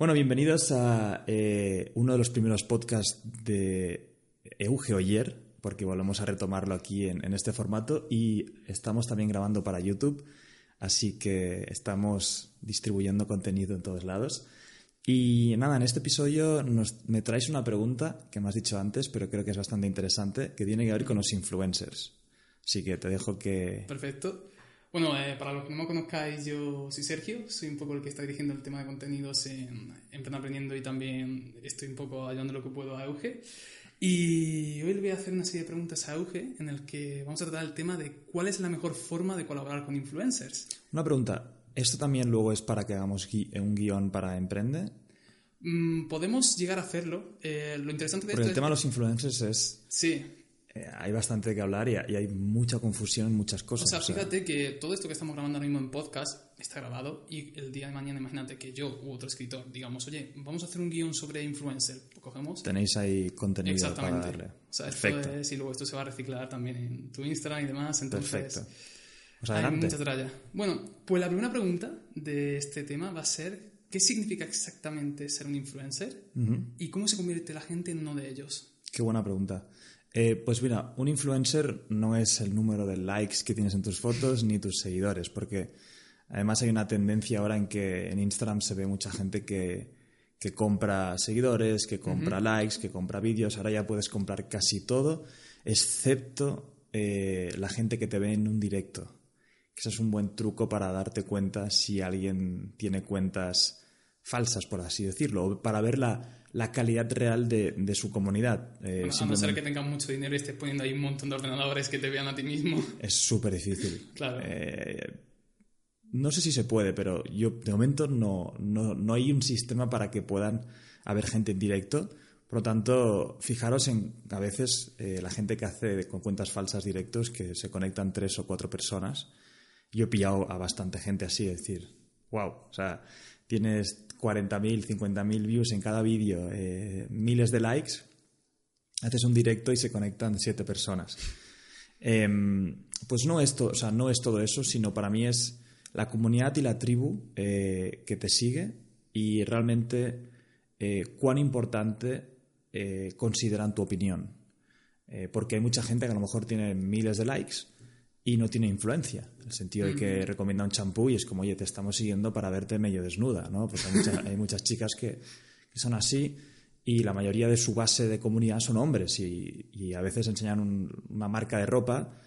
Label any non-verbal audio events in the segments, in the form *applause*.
Bueno, bienvenidos a eh, uno de los primeros podcasts de Euge Oyer, porque volvemos a retomarlo aquí en, este formato y estamos también grabando para YouTube, así que estamos distribuyendo contenido en todos lados. Y nada, en este episodio nos, me traes una pregunta que me has dicho antes, pero creo que es bastante interesante, que tiene que ver con los influencers. Así que te dejo que... Perfecto. Bueno, eh, para los que no me conozcáis, yo soy Sergio, soy un poco el que está dirigiendo el tema de contenidos en, en Aprendiendo y también estoy un poco ayudando lo que puedo a Euge. Y hoy le voy a hacer una serie de preguntas a Euge en el que vamos a tratar el tema de cuál es la mejor forma de colaborar con influencers. Una pregunta, ¿esto también luego es para que hagamos un guion para Emprende? Mm, podemos llegar a hacerlo. Eh, lo interesante de Porque esto el tema de es... los influencers es... Sí, eh, hay bastante que hablar y, y, hay mucha confusión en muchas cosas. O sea, fíjate que todo esto que estamos grabando ahora mismo en podcast está grabado y el día de mañana imagínate que yo u otro escritor digamos, oye, vamos a hacer un guion sobre influencer, lo cogemos. Tenéis ahí contenido Exactamente. para darle. O sea, Perfecto. esto es, y luego esto se va a reciclar también en tu Instagram y demás, entonces... Perfecto. Pues hay mucha tralla. Bueno, pues la primera pregunta de este tema va a ser ¿qué significa exactamente ser un influencer? ¿Y cómo se convierte la gente en uno de ellos? Qué buena pregunta. Eh, pues mira, un influencer no es el número de likes que tienes en tus fotos ni tus seguidores, porque además hay una tendencia ahora en que en Instagram se ve mucha gente que, que compra seguidores, que compra likes, que compra vídeos. Ahora ya puedes comprar casi todo, excepto eh, la gente que te ve en un directo. Ese es un buen truco para darte cuenta si alguien tiene cuentas falsas, por así decirlo, o para ver la, la calidad real de, de su comunidad. Eh, Bueno, a no ser que tengas mucho dinero y estés poniendo ahí un montón de ordenadores que te vean a ti mismo. Es súper difícil. *laughs* Claro. Eh, no sé si se puede, pero yo de momento no, no, no hay un sistema para que puedan haber gente en directo. Por lo tanto, fijaros en a veces eh, la gente que hace con cuentas falsas directos que se conectan tres o cuatro personas. Yo he pillado a bastante gente así, es decir, wow, o sea, tienes 40.000, 50.000 views en cada vídeo, eh, miles de likes, haces un directo y se conectan siete personas. Em, pues no es, o sea, no es todo eso, sino para mí es la comunidad y la tribu eh, que te sigue y realmente eh, cuán importante consideran tu opinión. Porque hay mucha gente que a lo mejor tiene miles de likes y no tiene influencia, en el sentido de que recomienda un champú y es como, oye, te estamos siguiendo para verte medio desnuda, ¿no? Porque hay, mucha- hay muchas chicas que, que son así y la mayoría de su base de comunidad son hombres y, y a veces enseñan un- una marca de ropa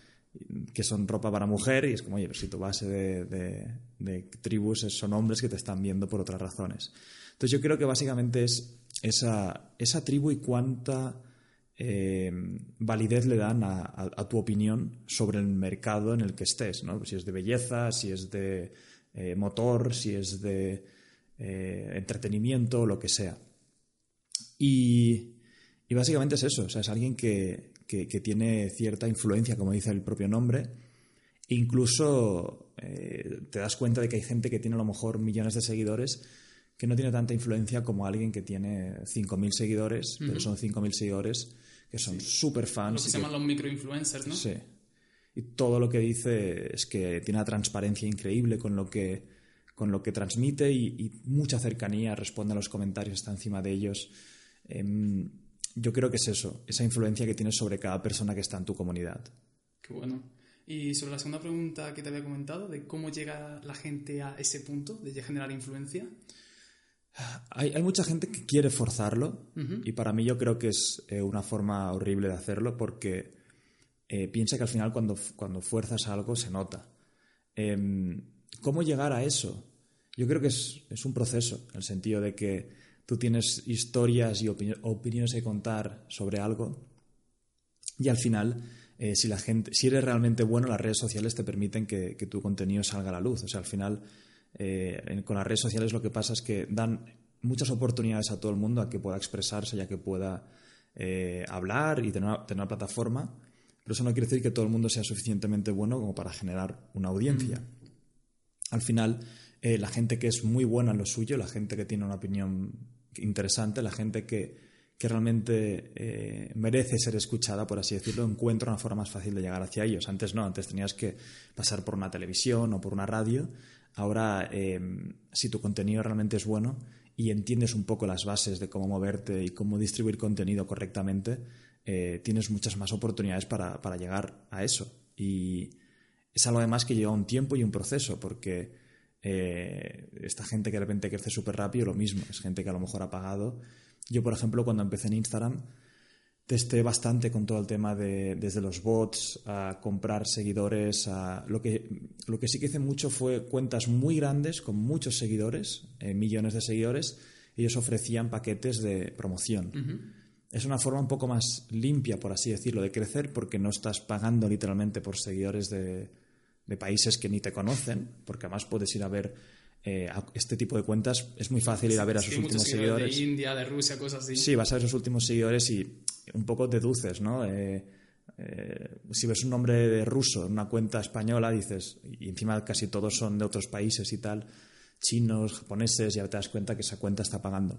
que son ropa para mujer y es como, oye, pero si tu base de, de- de tribus son hombres que te están viendo por otras razones. Entonces yo creo que básicamente es esa, esa tribu y cuánta eh, validez le dan a, a- a tu opinión sobre el mercado en el que estés, ¿no? Si es de belleza, si es de eh, motor, si es de eh, entretenimiento, lo que sea. Y, y básicamente es eso, o sea, es alguien que, que- que tiene cierta influencia, como dice el propio nombre. Incluso te das cuenta de que hay gente que tiene a lo mejor millones de seguidores que no tiene tanta influencia como alguien que tiene 5.000 seguidores, pero son 5.000 seguidores que son súper Lo fans. que y se llaman los microinfluencers, ¿no? Sí. Y todo lo que dice es que tiene una transparencia increíble con lo que, con lo que transmite y, y mucha cercanía, responde a los comentarios, está encima de ellos. Em, yo creo que es eso, esa influencia que tienes sobre cada persona que está en tu comunidad. Qué bueno. Y sobre la segunda pregunta que te había comentado, de cómo llega la gente a ese punto de generar influencia. Hay, hay mucha gente que quiere forzarlo y para mí yo creo que es eh, una forma horrible de hacerlo porque eh, piensa que al final cuando, cuando fuerzas algo se nota. Em, ¿Cómo llegar a eso? Yo creo que es, es un proceso, en el sentido de que tú tienes historias y opini- opiniones que contar sobre algo y al final, eh, si la gente, si eres realmente bueno, las redes sociales te permiten que, que tu contenido salga a la luz. O sea, al final, eh, con las redes sociales lo que pasa es que dan muchas oportunidades a todo el mundo a que pueda expresarse y a que pueda eh, hablar y tener una, tener una plataforma. Pero eso no quiere decir que todo el mundo sea suficientemente bueno como para generar una audiencia. Al final, eh, la gente que es muy buena en lo suyo, la gente que tiene una opinión interesante, la gente que, que realmente eh, merece ser escuchada, por así decirlo, encuentra una forma más fácil de llegar hacia ellos. Antes no, antes tenías que pasar por una televisión o por una radio. Ahora, eh, si tu contenido realmente es bueno y entiendes un poco las bases de cómo moverte y cómo distribuir contenido correctamente, eh, tienes muchas más oportunidades para, para, llegar a eso. Y es algo además que lleva un tiempo y un proceso, porque eh, esta gente que de repente crece súper rápido, lo mismo, es gente que a lo mejor ha pagado. Yo, por ejemplo, cuando empecé en Instagram, testé bastante con todo el tema de desde los bots a comprar seguidores a lo que lo que sí que hice mucho fue cuentas muy grandes con muchos seguidores eh, millones de seguidores ellos ofrecían paquetes de promoción. Es una forma un poco más limpia por así decirlo de crecer porque no estás pagando literalmente por seguidores de, de países que ni te conocen porque además puedes ir a ver eh, este tipo de cuentas es muy fácil ir a ver a sus últimos seguidores. De India, de Rusia, cosas así. Sí, vas a ver sus últimos seguidores y un poco deduces, ¿no? Eh, eh, si ves un nombre de ruso en una cuenta española, dices, y encima casi todos son de otros países y tal, chinos, japoneses, ya te das cuenta que esa cuenta está pagando.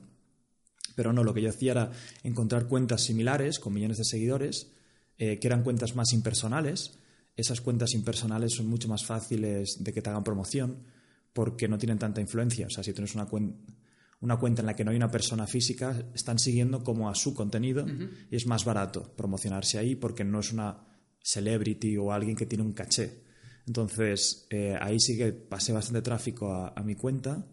Pero no, lo que yo hacía era encontrar cuentas similares con millones de seguidores, que eran cuentas más impersonales. Esas cuentas impersonales son mucho más fáciles de que te hagan promoción porque no tienen tanta influencia. O sea, si tienes una, una cuenta en la que no hay una persona física, están siguiendo como a su contenido y es más barato promocionarse ahí porque no es una celebrity o alguien que tiene un caché. Entonces, eh, ahí sí que pasé bastante tráfico a, mi cuenta,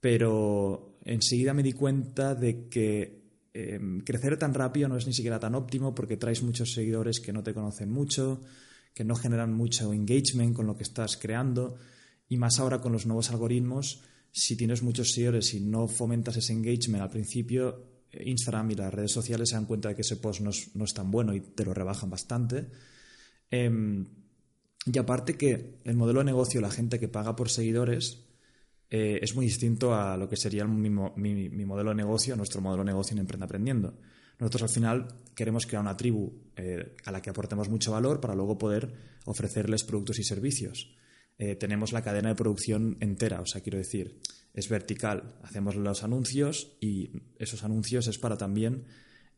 pero enseguida me di cuenta de que em, crecer tan rápido no es ni siquiera tan óptimo porque traes muchos seguidores que no te conocen mucho, que no generan mucho engagement con lo que estás creando y más ahora con los nuevos algoritmos, si tienes muchos seguidores y no fomentas ese engagement al principio, eh, Instagram y las redes sociales se dan cuenta de que ese post no es, tan bueno y te lo rebajan bastante. Em, y aparte que el modelo de negocio, la gente que paga por seguidores, eh, es muy distinto a lo que sería mi, modelo de negocio, nuestro modelo de negocio en Emprenda Aprendiendo. Nosotros al final queremos crear una tribu eh, a la que aportemos mucho valor para luego poder ofrecerles productos y servicios. Eh, tenemos la cadena de producción entera, o sea, quiero decir, es vertical. Hacemos los anuncios y esos anuncios es para también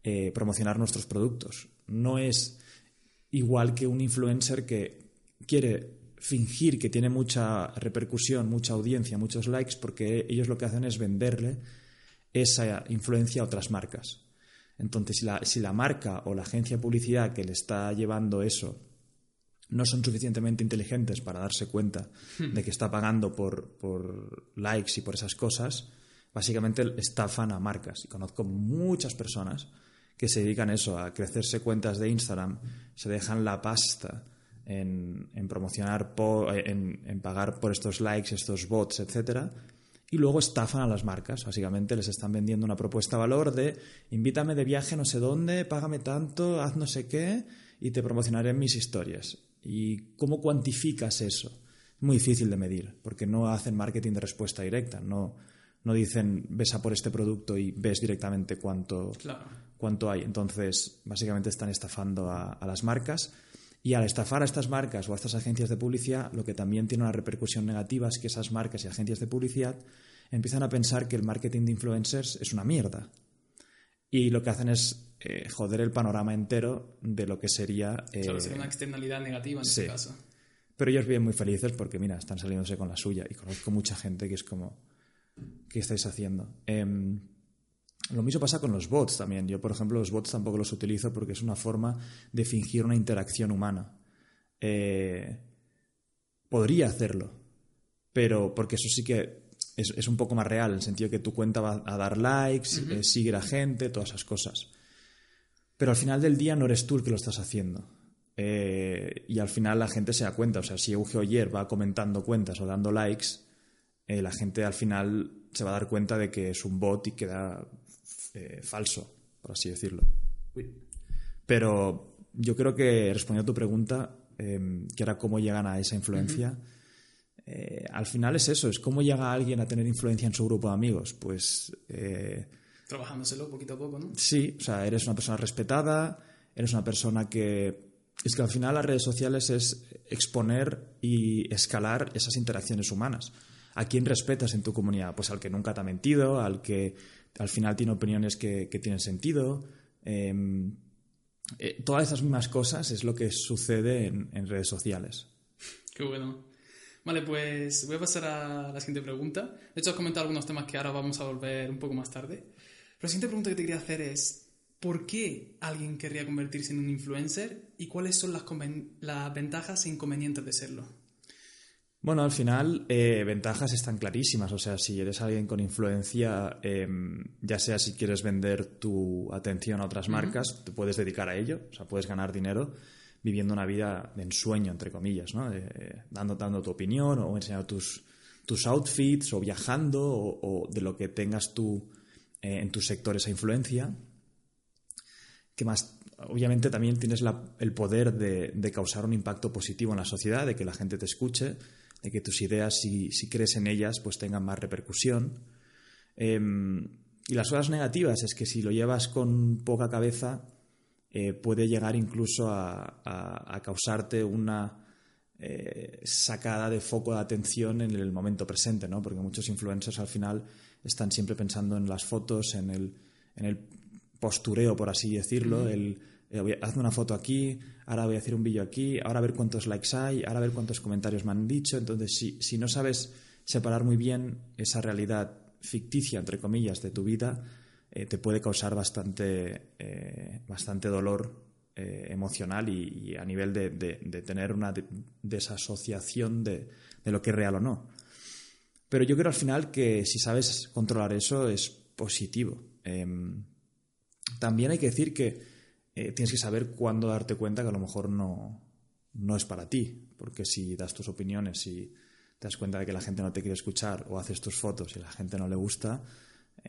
eh, promocionar nuestros productos. No es igual que un influencer que quiere fingir que tiene mucha repercusión, mucha audiencia, muchos likes, porque ellos lo que hacen es venderle esa influencia a otras marcas. Entonces, si la, si la marca o la agencia de publicidad que le está llevando eso no son suficientemente inteligentes para darse cuenta hmm. de que está pagando por, por, likes y por esas cosas, básicamente estafan a marcas. Y conozco muchas personas que se dedican a eso, a crecerse cuentas de Instagram, se dejan la pasta en, en promocionar, en, en, pagar por estos likes, estos bots, etcétera, y luego estafan a las marcas. Básicamente les están vendiendo una propuesta de valor de invítame de viaje no sé dónde, págame tanto, haz no sé qué y te promocionaré en mis historias. ¿Y cómo cuantificas eso? Es muy difícil de medir, porque no hacen marketing de respuesta directa, no, no dicen ves a por este producto y ves directamente cuánto, cuánto hay. Entonces, básicamente están estafando a, las marcas. Y al estafar a estas marcas o a estas agencias de publicidad, lo que también tiene una repercusión negativa es que esas marcas y agencias de publicidad empiezan a pensar que el marketing de influencers es una mierda. Y lo que hacen es eh, joder el panorama entero de lo que sería... Eh, sería una externalidad negativa en este caso. Pero ellos viven muy felices porque, mira, están saliéndose con la suya y conozco mucha gente que es como, ¿qué estáis haciendo? Em, lo mismo pasa con los bots también. Yo, por ejemplo, los bots tampoco los utilizo porque es una forma de fingir una interacción humana. Eh, podría hacerlo, pero porque eso sí que es, un poco más real, en el sentido que tu cuenta va a dar likes, uh sigue a gente, todas esas cosas. Pero al final del día no eres tú el que lo estás haciendo. Eh, y al final la gente se da cuenta. O sea, si Euge Oyer va comentando cuentas o dando likes, eh, la gente al final se va a dar cuenta de que es un bot y queda falso, por así decirlo. Pero yo creo que respondiendo a tu pregunta, em, que era cómo llegan a esa influencia, al final es eso, es cómo llega alguien a tener influencia en su grupo de amigos. Pues Trabajándoselo poquito a poco, ¿no? Sí, o sea, eres una persona respetada, eres una persona que... Es que al final las redes sociales es exponer y escalar esas interacciones humanas. ¿A quién respetas en tu comunidad? Pues al que nunca te ha mentido, al que al final tiene opiniones que, tienen sentido. Em, eh, todas esas mismas cosas es lo que sucede en, en redes sociales. Qué bueno. Vale, pues voy a pasar a la siguiente pregunta. De hecho, has comentado algunos temas que ahora vamos a volver un poco más tarde. Pero la siguiente pregunta que te quería hacer es, ¿por qué alguien querría convertirse en un influencer y cuáles son las, las ventajas e inconvenientes de serlo? Bueno, al final, eh, ventajas están clarísimas. O sea, si eres alguien con influencia, em, ya sea si quieres vender tu atención a otras marcas, te puedes dedicar a ello. O sea, puedes ganar dinero viviendo una vida de ensueño, entre comillas, ¿no? dando, dando tu opinión o enseñando tus, tus outfits o viajando o, de lo que tengas tú eh, en tu sector esa influencia. Que más, obviamente también tienes el poder de, causar un impacto positivo en la sociedad, de que la gente te escuche, de que tus ideas, si, si crees en ellas, pues tengan más repercusión. Em, y las cosas negativas es que si lo llevas con poca cabeza, eh, puede llegar incluso a, causarte una eh, sacada de foco de atención en el momento presente, ¿no? Porque muchos influencers al final están siempre pensando en las fotos, en el, en el postureo, por así decirlo, el eh, hazme una foto aquí, ahora voy a hacer un vídeo aquí, ahora a ver cuántos likes hay, ahora a ver cuántos comentarios me han dicho. Entonces, si, si no sabes separar muy bien esa realidad ficticia, entre comillas, de tu vida, eh, te puede causar bastante, eh, bastante dolor eh, emocional y, a nivel de, tener una desasociación de, lo que es real o no. Pero yo creo al final que si sabes controlar eso es positivo. Em, también hay que decir que tienes que saber cuándo darte cuenta que a lo mejor no, no es para ti, porque si das tus opiniones y te das cuenta de que la gente no te quiere escuchar o haces tus fotos y la gente no le gusta,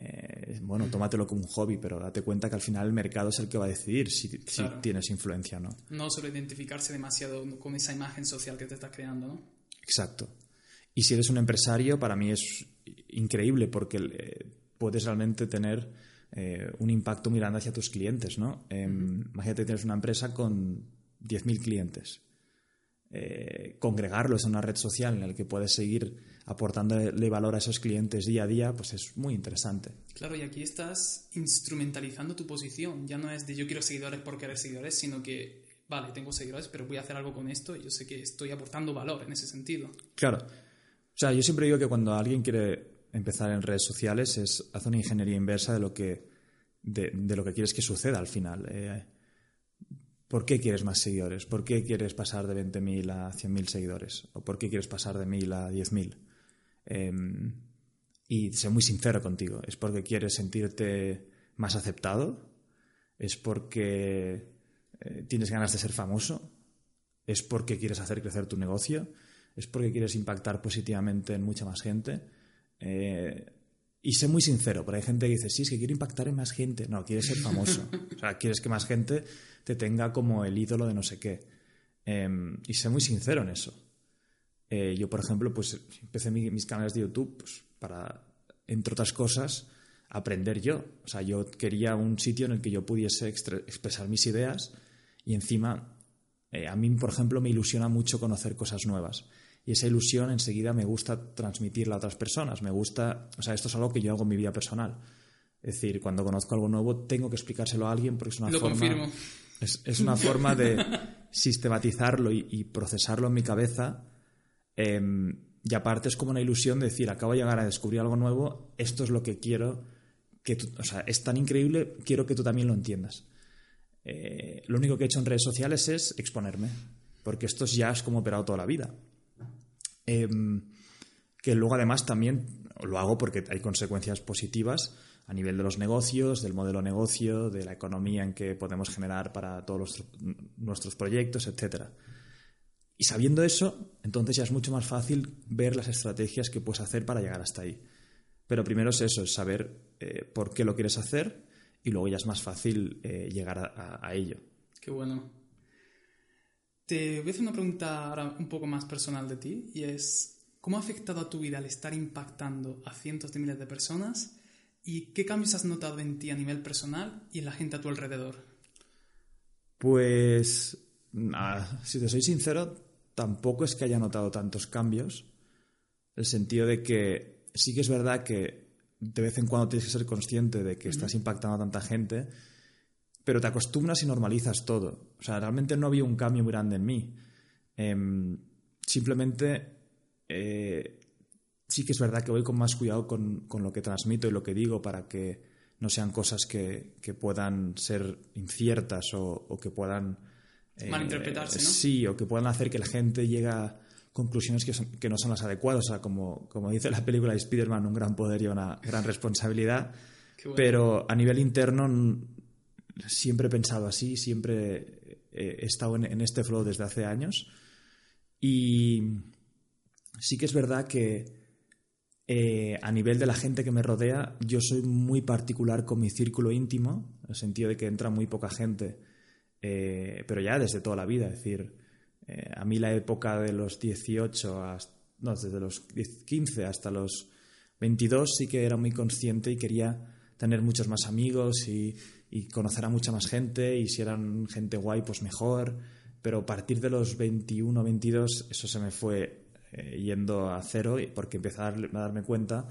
eh, bueno, tómatelo como un hobby, pero date cuenta que al final el mercado es el que va a decidir si, tienes influencia o no. No solo identificarse demasiado con esa imagen social que te estás creando, ¿no? Exacto. Y si eres un empresario, para mí es increíble porque eh, puedes realmente tener eh, un impacto mirando hacia tus clientes, ¿no? Em, imagínate que tienes una empresa con 10.000 clientes. Congregarlos en una red social en la que puedes seguir aportándole valor a esos clientes día a día, pues es muy interesante. Claro, y aquí estás instrumentalizando tu posición. Ya no es de yo quiero seguidores por querer seguidores, sino que, vale, tengo seguidores, pero voy a hacer algo con esto y yo sé que estoy aportando valor en ese sentido. Claro. O sea, yo siempre digo que cuando alguien quiere empezar en redes sociales es hacer una ingeniería inversa de lo que, de, lo que quieres que suceda al final. Eh, ¿Por qué quieres más seguidores? ¿Por qué quieres pasar de 20.000 a 100.000 seguidores? ¿O por qué quieres pasar de 1.000 a 10.000? Em, y ser muy sincero contigo. ¿Es porque quieres sentirte más aceptado? ¿Es porque eh, tienes ganas de ser famoso? ¿Es porque quieres hacer crecer tu negocio? ¿Es porque quieres impactar positivamente en mucha más gente? Eh, y sé muy sincero, porque hay gente que dice, sí, es que quiero impactar en más gente. No, quieres ser famoso. *laughs* o sea, quieres que más gente te tenga como el ídolo de no sé qué. Em, y sé muy sincero en eso. Eh, yo, por ejemplo, pues empecé mis canales de YouTube pues, para, entre otras cosas, aprender yo. O sea, yo quería un sitio en el que yo pudiese expresar mis ideas y encima, eh, a mí, por ejemplo, me ilusiona mucho conocer cosas nuevas. Y esa ilusión enseguida me gusta transmitirla a otras personas. Me gusta, o sea, esto es algo que yo hago en mi vida personal. Es decir, cuando conozco algo nuevo tengo que explicárselo a alguien porque es una forma... Es, una forma de sistematizarlo y procesarlo en mi cabeza Em, y aparte es como una ilusión de decir, acabo de llegar a descubrir algo nuevo, esto es lo que quiero, que o sea, es tan increíble, quiero que tú también lo entiendas. Eh, lo único que he hecho en redes sociales es exponerme, porque esto ya es como operado toda la vida. Em, que luego además también lo hago porque hay consecuencias positivas a nivel de los negocios, del modelo negocio, de la economía en que podemos generar para todos nuestros proyectos, etcétera. Y sabiendo eso, entonces ya es mucho más fácil ver las estrategias que puedes hacer para llegar hasta ahí. Pero primero es eso, es saber eh, por qué lo quieres hacer y luego ya es más fácil eh, llegar a, ello. Qué bueno. Te voy a hacer una pregunta ahora un poco más personal de ti y es, ¿cómo ha afectado a tu vida el estar impactando a cientos de miles de personas y qué cambios has notado en ti a nivel personal y en la gente a tu alrededor? Pues, si te soy sincero, tampoco es que haya notado tantos cambios, el sentido de que sí que es verdad que de vez en cuando tienes que ser consciente de que estás impactando a tanta gente, pero te acostumbras y normalizas todo. O sea, realmente no había un cambio muy grande en mí. Em, simplemente eh, sí que es verdad que voy con más cuidado con, lo que transmito y lo que digo para que no sean cosas que, puedan ser inciertas o, que puedan... Eh, Malinterpretarse, ¿no? Sí, o que puedan hacer que la gente llegue a conclusiones que, no son las adecuadas. O sea, como, como dice la película de Spider-Man, un gran poder y una gran responsabilidad. Pero a nivel interno siempre he pensado así, siempre he estado en este flow desde hace años. Y sí que es verdad que eh, a nivel de la gente que me rodea, yo soy muy particular con mi círculo íntimo, en el sentido de que entra muy poca gente, eh, pero ya desde toda la vida. Es decir, eh, a mí la época de los 18, no, desde los 15 hasta los 22 sí que era muy consciente y quería tener muchos más amigos y, y conocer a mucha más gente y si eran gente guay, pues mejor. Pero a partir de los 21 22 eso se me fue eh, yendo a cero porque empecé a, darme cuenta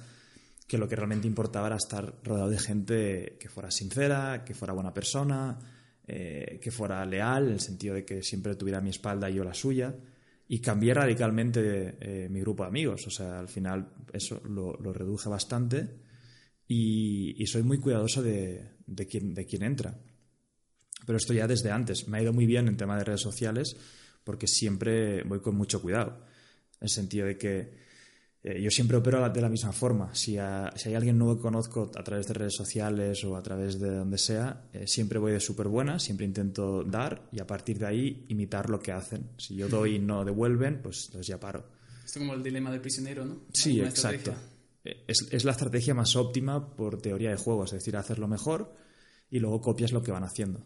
que lo que realmente importaba era estar rodeado de gente que fuera sincera, que fuera buena persona, eh, que fuera leal, en el sentido de que siempre tuviera mi espalda y yo la suya. Y cambié radicalmente eh, mi grupo de amigos. O sea, al final eso lo, reduje bastante y, soy muy cuidadoso de, de, quién, de quién entra. Pero esto ya desde antes. Me ha ido muy bien en tema de redes sociales porque siempre voy con mucho cuidado en el sentido de que eh, yo siempre opero de la misma forma. Si, hay alguien nuevo que conozco a través de redes sociales o a través de donde sea, eh, siempre voy de súper buena, siempre intento dar y a partir de ahí imitar lo que hacen. Si yo doy y no devuelven, pues entonces ya paro. Esto como el dilema del prisionero, ¿no? Sí, exacto. Eh, es, es, la estrategia más óptima por teoría de juego, es decir, hacerlo mejor y luego copias lo que van haciendo.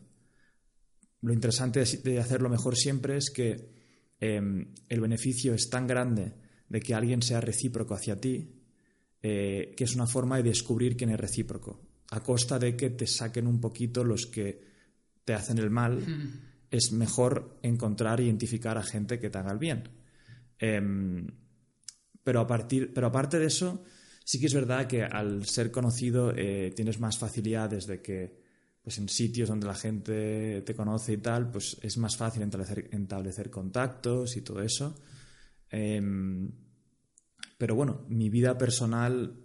Lo interesante de hacerlo mejor siempre es que Em, el beneficio es tan grande de que alguien sea recíproco hacia ti, eh, que es una forma de descubrir quién es recíproco. A costa de que te saquen un poquito los que te hacen el mal, *laughs* es mejor encontrar e identificar a gente que te haga el bien. Em, pero, a partir, pero aparte de eso, sí que es verdad que al ser conocido eh, tienes más facilidades de que pues en sitios donde la gente te conoce y tal, pues es más fácil establecer, contactos y todo eso. Em, pero bueno, mi vida personal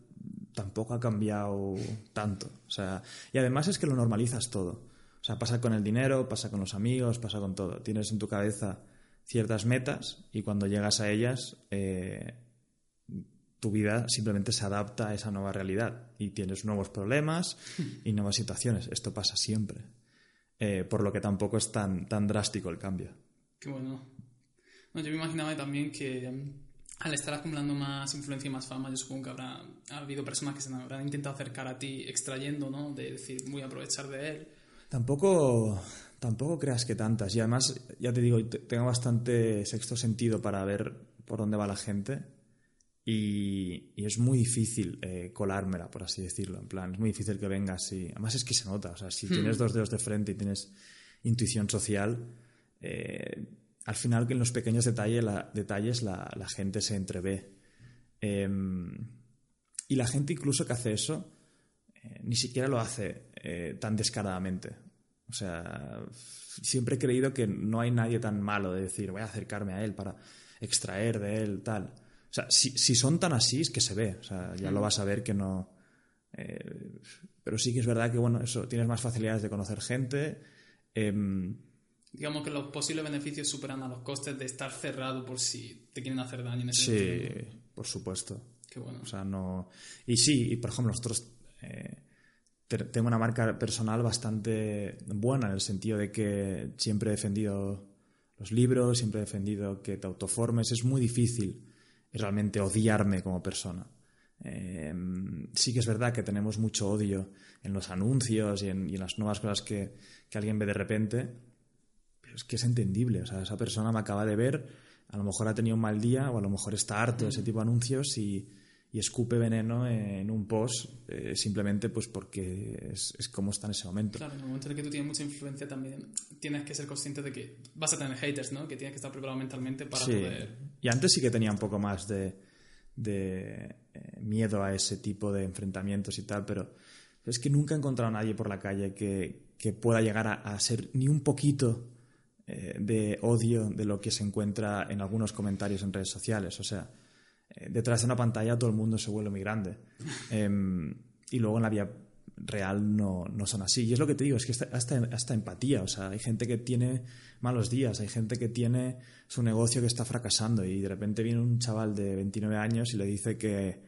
tampoco ha cambiado tanto. O sea, y además es que lo normalizas todo. O sea, pasa con el dinero, pasa con los amigos, pasa con todo. Tienes en tu cabeza ciertas metas y cuando llegas a ellas eh, tu vida simplemente se adapta a esa nueva realidad y tienes nuevos problemas y nuevas situaciones. Esto pasa siempre. Eh, por lo que tampoco es tan, tan drástico el cambio. Qué bueno. yo me imaginaba también que mm, al estar acumulando más influencia y más fama, yo supongo que habrá ha habido personas que se habrán intentado acercar a ti extrayendo, ¿no? De decir, muy aprovechar de él. Tampoco, tampoco creas que tantas. Y además, ya te digo, tengo bastante sexto sentido para ver por dónde va la gente y, es muy difícil eh, colármela, por así decirlo. En plan, es muy difícil que vengas y. Además, es que se nota. O sea, si tienes hmm. dos dedos de frente y tienes intuición social, eh, al final, en los pequeños detalles la, detalles la, gente se entrevé. Em, y la gente, incluso que hace eso, eh, ni siquiera lo hace tan descaradamente. O sea, siempre he creído que no hay nadie tan malo de decir, voy a acercarme a él para extraer de él, tal sea, si, son tan así, es que se ve. O sea, ya lo vas a ver que no. Eh, pero sí que es verdad que, bueno, eso, tienes más facilidades de conocer gente. Em, Digamos que los posibles beneficios superan a los costes de estar cerrado por si te quieren hacer daño en ese Sí, por supuesto. Qué bueno. O sea, no. Y sí, y por ejemplo, nosotros. Eh, tengo una marca personal bastante buena en el sentido de que siempre he defendido los libros, siempre he defendido que te autoformes. Es muy difícil realmente odiarme como persona. Em, sí que es verdad que tenemos mucho odio en los anuncios y en, las nuevas cosas que, alguien ve de repente, pero es que es entendible. O sea, esa persona me acaba de ver, a lo mejor ha tenido un mal día o a lo mejor está harto de ese tipo de anuncios y, y escupe veneno en un post eh, simplemente pues porque es, es, como está en ese momento. Claro, en el momento en el que tú tienes mucha influencia también tienes que ser consciente de que vas a tener haters, ¿no? Que tienes que estar preparado mentalmente para poder... Y antes sí que tenía un poco más de, de eh, miedo a ese tipo de enfrentamientos y tal, pero es que nunca he encontrado a nadie por la calle que, que pueda llegar a, ser ni un poquito eh, de odio de lo que se encuentra en algunos comentarios en redes sociales. O sea, detrás de una pantalla todo el mundo se vuelve muy grande. Em, y luego en la vida real no, no, son así. Y es lo que te digo, es que hasta, hasta empatía. O sea, hay gente que tiene malos días, hay gente que tiene su negocio que está fracasando y de repente viene un chaval de 29 años y le dice que,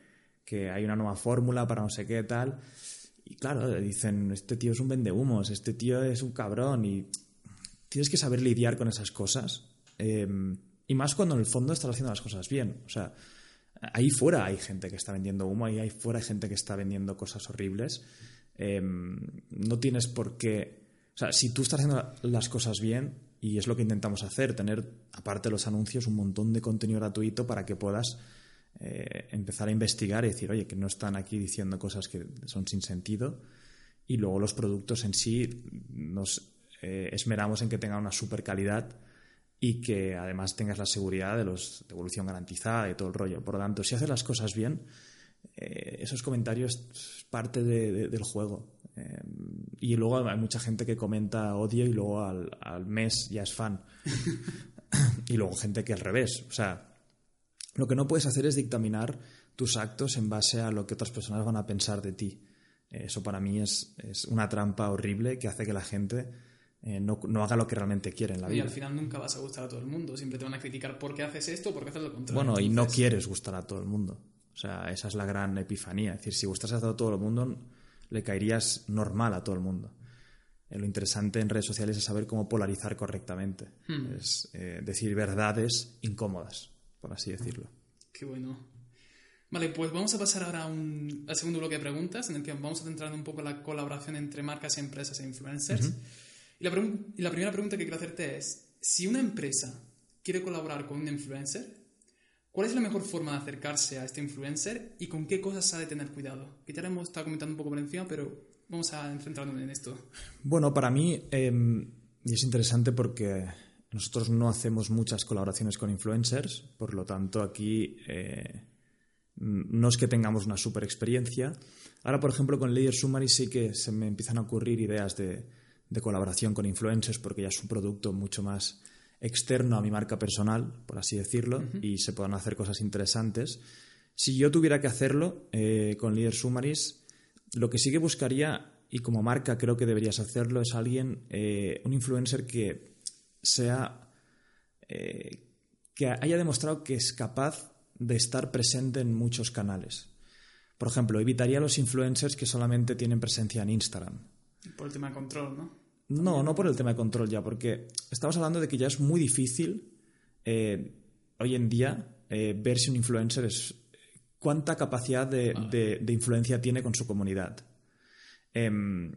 que hay una nueva fórmula para no sé qué tal. Y claro, le dicen, este tío es un vendehumos, este tío es un cabrón y tienes que saber lidiar con esas cosas. Em, y más cuando en el fondo estás haciendo las cosas bien. O sea, ahí fuera hay gente que está vendiendo humo, ahí, ahí fuera hay gente que está vendiendo cosas horribles. Em, no tienes por qué... O sea, si tú estás haciendo las cosas bien, y es lo que intentamos hacer, tener, aparte de los anuncios, un montón de contenido gratuito para que puedas eh, empezar a investigar y decir, oye, que no están aquí diciendo cosas que son sin sentido. Y luego los productos en sí nos eh, esmeramos en que tengan una super calidad y que además tengas la seguridad de los devolución garantizada y todo el rollo. Por lo tanto, si haces las cosas bien, eh, esos comentarios es parte del juego. Eh, y luego hay mucha gente que comenta odio y luego al, al mes ya es fan. *laughs* y luego gente que al revés. O sea, lo que no puedes hacer es dictaminar tus actos en base a lo que otras personas van a pensar de ti. Eso para mí es, es una trampa horrible que hace que la gente eh, no, no, haga lo que realmente quiere en la vida. Y al final nunca vas a gustar a todo el mundo, siempre te van a criticar por qué haces esto, por qué haces lo contrario. Bueno, y no quieres gustar a todo el mundo. O sea, esa es la gran epifanía. Es decir, si gustas a todo el mundo, le caerías normal a todo el mundo. Eh, lo interesante en redes sociales es saber cómo polarizar correctamente. Hmm. Es eh, decir verdades incómodas, por así decirlo. Qué bueno. Vale, pues vamos a pasar ahora un, al segundo bloque de preguntas, en el que vamos a centrar un poco la colaboración entre marcas, empresas e influencers. Y la, primera pregunta que quiero hacerte es, si una empresa quiere colaborar con un influencer, ¿cuál es la mejor forma de acercarse a este influencer y con qué cosas ha de tener cuidado? Que ya lo hemos estado comentando un poco por encima, pero vamos a centrarnos en esto. Bueno, para mí em, es interesante porque nosotros no hacemos muchas colaboraciones con influencers, por lo tanto aquí eh, no es que tengamos una super experiencia. Ahora, por ejemplo, con Layer Summary sí que se me empiezan a ocurrir ideas de de colaboración con influencers porque ya es un producto mucho más externo a mi marca personal, por así decirlo, y se puedan hacer cosas interesantes. Si yo tuviera que hacerlo eh, con Leader Summaries, lo que sí que buscaría, y como marca creo que deberías hacerlo, es alguien, eh, un influencer que sea, eh, que haya demostrado que es capaz de estar presente en muchos canales. Por ejemplo, evitaría los influencers que solamente tienen presencia en Instagram por el tema de control, ¿no? No, no por el tema de control ya, porque estamos hablando de que ya es muy difícil eh, hoy en día eh, ver si un influencer es cuánta capacidad de, de, influencia tiene con su comunidad. Em,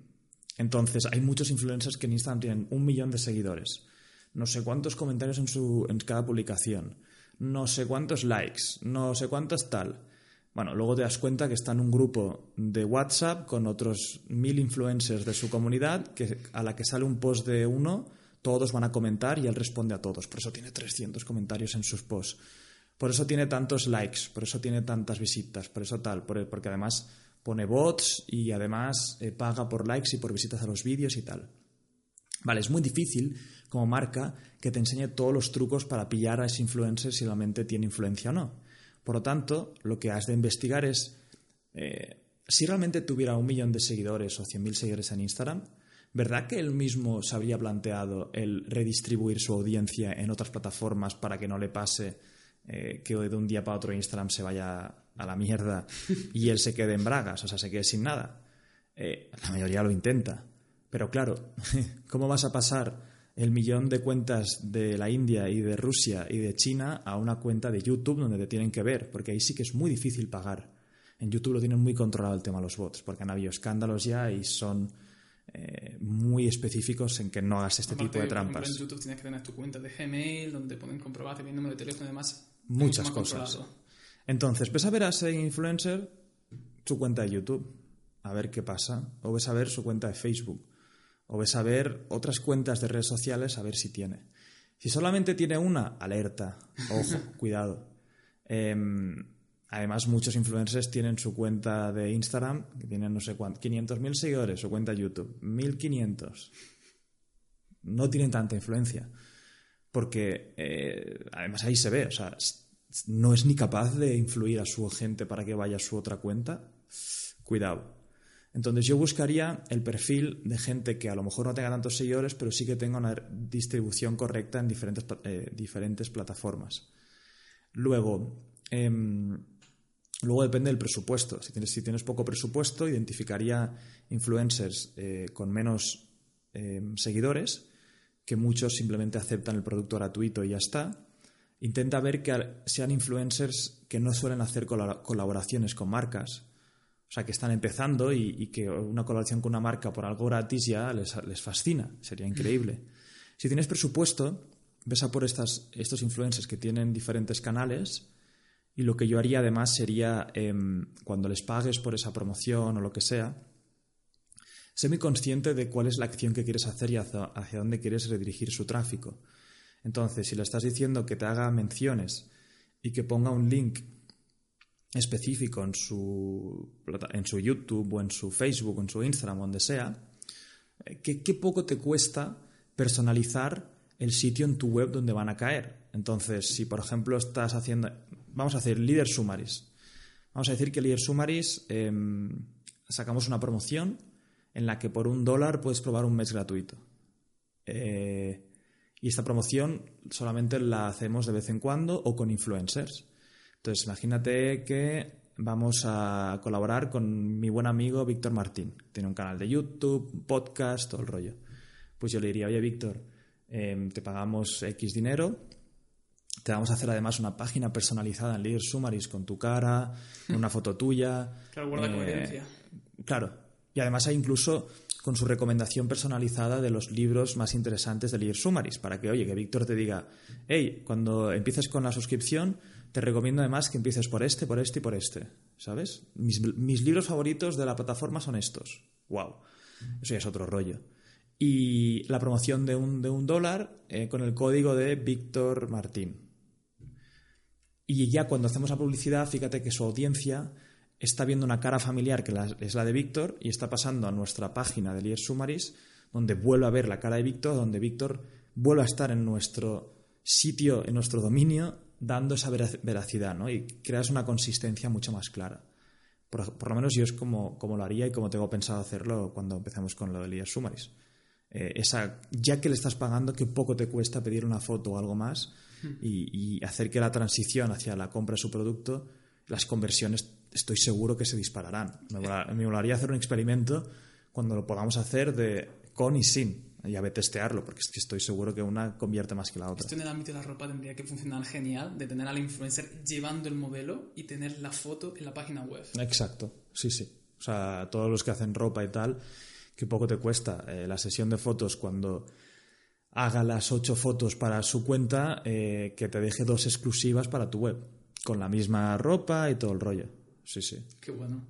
entonces, hay muchos influencers que en Instagram tienen un millón de seguidores, no sé cuántos comentarios en, su, en cada publicación, no sé cuántos likes, no sé cuántos tal. Bueno, luego te das cuenta que está en un grupo de WhatsApp con otros mil influencers de su comunidad, que a la que sale un post de uno, todos van a comentar y él responde a todos. Por eso tiene 300 comentarios en sus posts. Por eso tiene tantos likes, por eso tiene tantas visitas, por eso tal, porque además pone bots y además eh, paga por likes y por visitas a los vídeos y tal. Vale, es muy difícil como marca que te enseñe todos los trucos para pillar a ese influencer si realmente tiene influencia o no. Por lo tanto, lo que has de investigar es eh, si realmente tuviera un millón de seguidores o cien mil seguidores en Instagram, ¿verdad que él mismo se habría planteado el redistribuir su audiencia en otras plataformas para que no le pase eh, que de un día para otro Instagram se vaya a la mierda y él se quede en bragas, o sea, se quede sin nada? Eh, la mayoría lo intenta. Pero claro, *laughs* ¿cómo vas a pasar el millón de cuentas de la India y de Rusia y de China a una cuenta de YouTube donde te tienen que ver, porque ahí sí que es muy difícil pagar. En YouTube lo tienen muy controlado el tema de los bots, porque han habido escándalos ya y son eh, muy específicos en que no hagas este tipo de trampas. en YouTube tienes que tener tu cuenta de Gmail, donde pueden comprobar el número de teléfono y demás. Muchas cosas. Entonces, ves a ver a ese influencer su cuenta de YouTube, a ver qué pasa, o ves a ver su cuenta de Facebook o ves a ver otras cuentas de redes sociales a ver si tiene. Si solamente tiene una, alerta, ojo, *laughs* cuidado. Em, además, muchos influencers tienen su cuenta de Instagram, que tienen no sé cuántos, 500.000 seguidores, su cuenta de YouTube, 1.500. No tienen tanta influencia. Porque, eh, además, ahí se ve, o sea, no es ni capaz de influir a su gente para que vaya a su otra cuenta, cuidado. Entonces yo buscaría el perfil de gente que a lo mejor no tenga tantos seguidores, pero sí que tenga una distribución correcta en diferentes, eh, plataformas. Luego, em, luego depende del presupuesto. Si tienes, si tienes poco presupuesto, identificaría influencers eh, con menos em, seguidores, que muchos simplemente aceptan el producto gratuito y ya está. Intenta ver que sean influencers que no suelen hacer colaboraciones con marcas o sea, que están empezando y, que una colaboración con una marca por algo gratis ya les, fascina. Sería increíble. Si tienes presupuesto, ves a por estas, estos influencers que tienen diferentes canales y lo que yo haría además sería, em, cuando les pagues por esa promoción o lo que sea, sé muy consciente de cuál es la acción que quieres hacer y hacia, hacia dónde quieres redirigir su tráfico. Entonces, si le estás diciendo que te haga menciones y que ponga un link específico en su, en su YouTube o en su Facebook o en su Instagram, donde sea, eh, ¿qué, poco te cuesta personalizar el sitio en tu web donde van a caer. Entonces, si por ejemplo estás haciendo, vamos a hacer Leader Summaries. Vamos a decir que Leader Summaries em, sacamos una promoción en la que por un dólar puedes probar un mes gratuito. Eh, y esta promoción solamente la hacemos de vez en cuando o con influencers. Entonces, imagínate que vamos a colaborar con mi buen amigo Víctor Martín. Tiene un canal de YouTube, podcast, todo el rollo. Pues yo le diría, oye, Víctor, em, te pagamos X dinero, te vamos a hacer además una página personalizada en Leader Summaries con tu cara, una foto tuya. Claro, guarda eh, coherencia. Claro. Y además hay incluso con su recomendación personalizada de los libros más interesantes de Leader Summaries, para que, oye, que Víctor te diga, hey, cuando empieces con la suscripción, te recomiendo además que empieces por este, por este y por este, ¿sabes? Mis, libros favoritos de la plataforma son estos. ¡Wow! Eso ya es otro rollo. Y la promoción de un, de un dólar eh, con el código de Víctor Martín. Y ya cuando hacemos la publicidad, fíjate que su audiencia está viendo una cara familiar que es la de Víctor y está pasando a nuestra página de Lier Sumaris, donde vuelve a ver la cara de Víctor, donde Víctor vuelve a estar en nuestro sitio, en nuestro dominio dando esa veracidad, ¿no? Y creas una consistencia mucho más clara. Por, lo menos yo es como, como, lo haría y como tengo pensado hacerlo cuando empezamos con lo de Elías Sumaris. Eh, esa, ya que le estás pagando, que poco te cuesta pedir una foto o algo más hmm. y, hacer que la transición hacia la compra de su producto, las conversiones, estoy seguro que se dispararán. Me, me molaría hacer un experimento cuando lo podamos hacer de con y sin y a testearlo, porque es que estoy seguro que una convierte más que la otra. Esto en el ámbito de la ropa tendría que funcionar genial, de tener al influencer llevando el modelo y tener la foto en la página web. Exacto, sí, sí. O sea, todos los que hacen ropa y tal, que poco te cuesta. Eh, la sesión de fotos cuando haga las ocho fotos para su cuenta, eh, que te deje dos exclusivas para tu web, con la misma ropa y todo el rollo. Sí, sí. Qué bueno.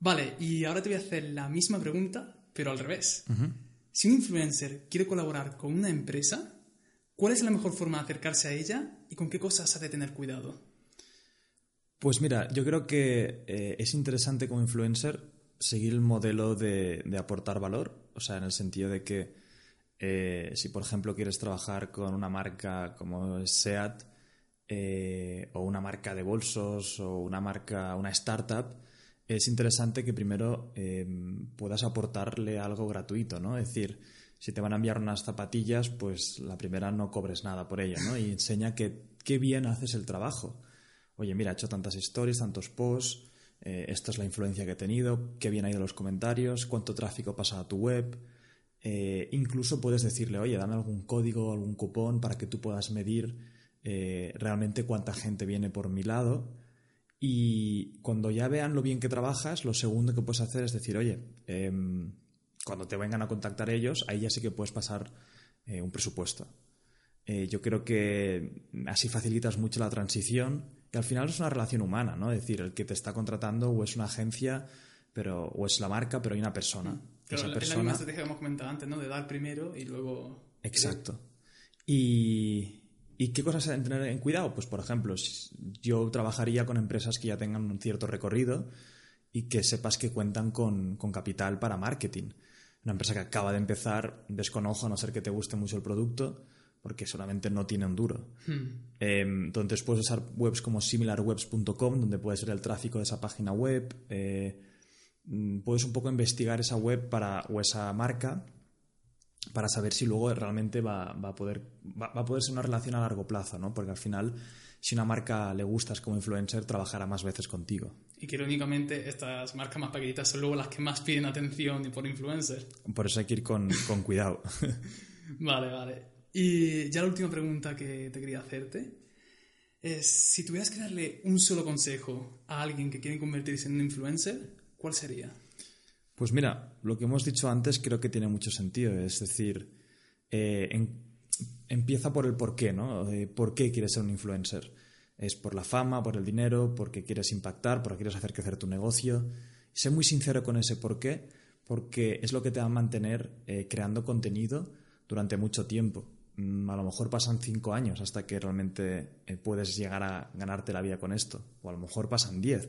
Vale, y ahora te voy a hacer la misma pregunta, pero al revés. Si un influencer quiere colaborar con una empresa, ¿cuál es la mejor forma de acercarse a ella y con qué cosas ha de tener cuidado? Pues mira, yo creo que eh, es interesante como influencer seguir el modelo de, aportar valor, o sea, en el sentido de que eh, si por ejemplo quieres trabajar con una marca como SEAT eh, o una marca de bolsos o una marca, una startup, es interesante que primero em, puedas aportarle algo gratuito, ¿no? Es decir, si te van a enviar unas zapatillas, pues la primera no cobres nada por ella, ¿no? Y enseña que qué bien haces el trabajo. Oye, mira, he hecho tantas stories, tantos posts, eh, esta es la influencia que he tenido, qué bien ha ido los comentarios, cuánto tráfico pasa a tu web. Eh, incluso puedes decirle, oye, dame algún código, algún cupón para que tú puedas medir eh, realmente cuánta gente viene por mi lado y cuando ya vean lo bien que trabajas, lo segundo que puedes hacer es decir, oye, em, cuando te vengan a contactar ellos, ahí ya sí que puedes pasar eh, un presupuesto. Eh, yo creo que así facilitas mucho la transición y al final es una relación humana, ¿no? Es decir, el que te está contratando o es una agencia pero, o es la marca, pero hay una persona. Pero esa persona... la misma estrategia que hemos comentado antes, ¿no? De dar primero y luego... Exacto. Y, ¿Y qué cosas deben tener en cuidado? Pues, por ejemplo, yo trabajaría con empresas que ya tengan un cierto recorrido y que sepas que cuentan con, capital para marketing. Una empresa que acaba de empezar, desconojo, a no ser que te guste mucho el producto, porque solamente no tiene un duro. Hmm. Em, entonces puedes usar webs como similarwebs.com, donde puedes ver el tráfico de esa página web. eh, mm, puedes un poco investigar esa web para, o esa marca para saber si luego realmente va, va a poder va, va a poder ser una relación a largo plazo, ¿no? Porque al final, si una marca le gustas como influencer, trabajará más veces contigo. Y que irónicamente estas marcas más pequeñitas son luego las que más piden atención por influencer. Por eso hay que ir con, con cuidado. *laughs* Vale, vale. Y ya la última pregunta que te quería hacerte es, si tuvieras que darle un solo consejo a alguien que quiere convertirse en un influencer, ¿cuál sería? Pues mira, lo que hemos dicho antes creo que tiene mucho sentido. Es decir, eh, empieza por el por qué, ¿no? ¿Por qué quieres ser un influencer? ¿Es por la fama, por el dinero, porque quieres impactar, porque quieres hacer crecer tu negocio? Sé muy sincero con ese por qué, porque es lo que te va a mantener eh, creando contenido durante mucho tiempo. Mm, A lo mejor pasan cinco años hasta que realmente eh, puedes llegar a ganarte la vida con esto. O a lo mejor pasan diez.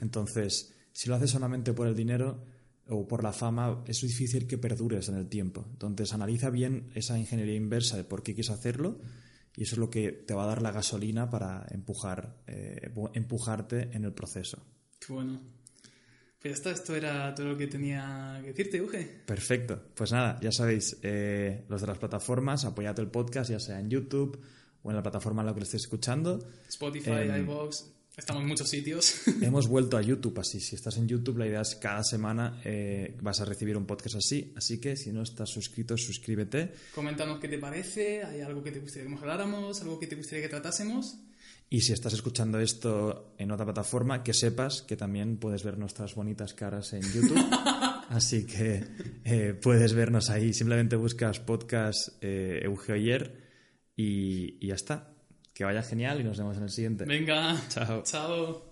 Entonces, si lo haces solamente por el dinero o por la fama, es difícil que perdures en el tiempo. Entonces, analiza bien esa ingeniería inversa de por qué quieres hacerlo y eso es lo que te va a dar la gasolina para empujar, eh, empujarte en el proceso. Qué bueno. Pues ya está, esto era todo lo que tenía que decirte, Uge. Perfecto. Pues nada, ya sabéis, eh, los de las plataformas, apoyad el podcast, ya sea en YouTube o en la plataforma en la que lo estéis escuchando. Spotify, iVoox, estamos en muchos sitios. *laughs* Hemos vuelto a YouTube, así si estás en YouTube, la idea es cada semana eh, vas a recibir un podcast así. Así que si no estás suscrito, suscríbete. Coméntanos qué te parece, hay algo que te gustaría que mejoráramos, algo que te gustaría que tratásemos. Y si estás escuchando esto en otra plataforma, que sepas que también puedes ver nuestras bonitas caras en YouTube. *laughs* Así que eh, puedes vernos ahí. Simplemente buscas podcast eh, Euge Oyer y, y ya está. Que vaya genial y nos vemos en el siguiente. Venga, Chao. chao.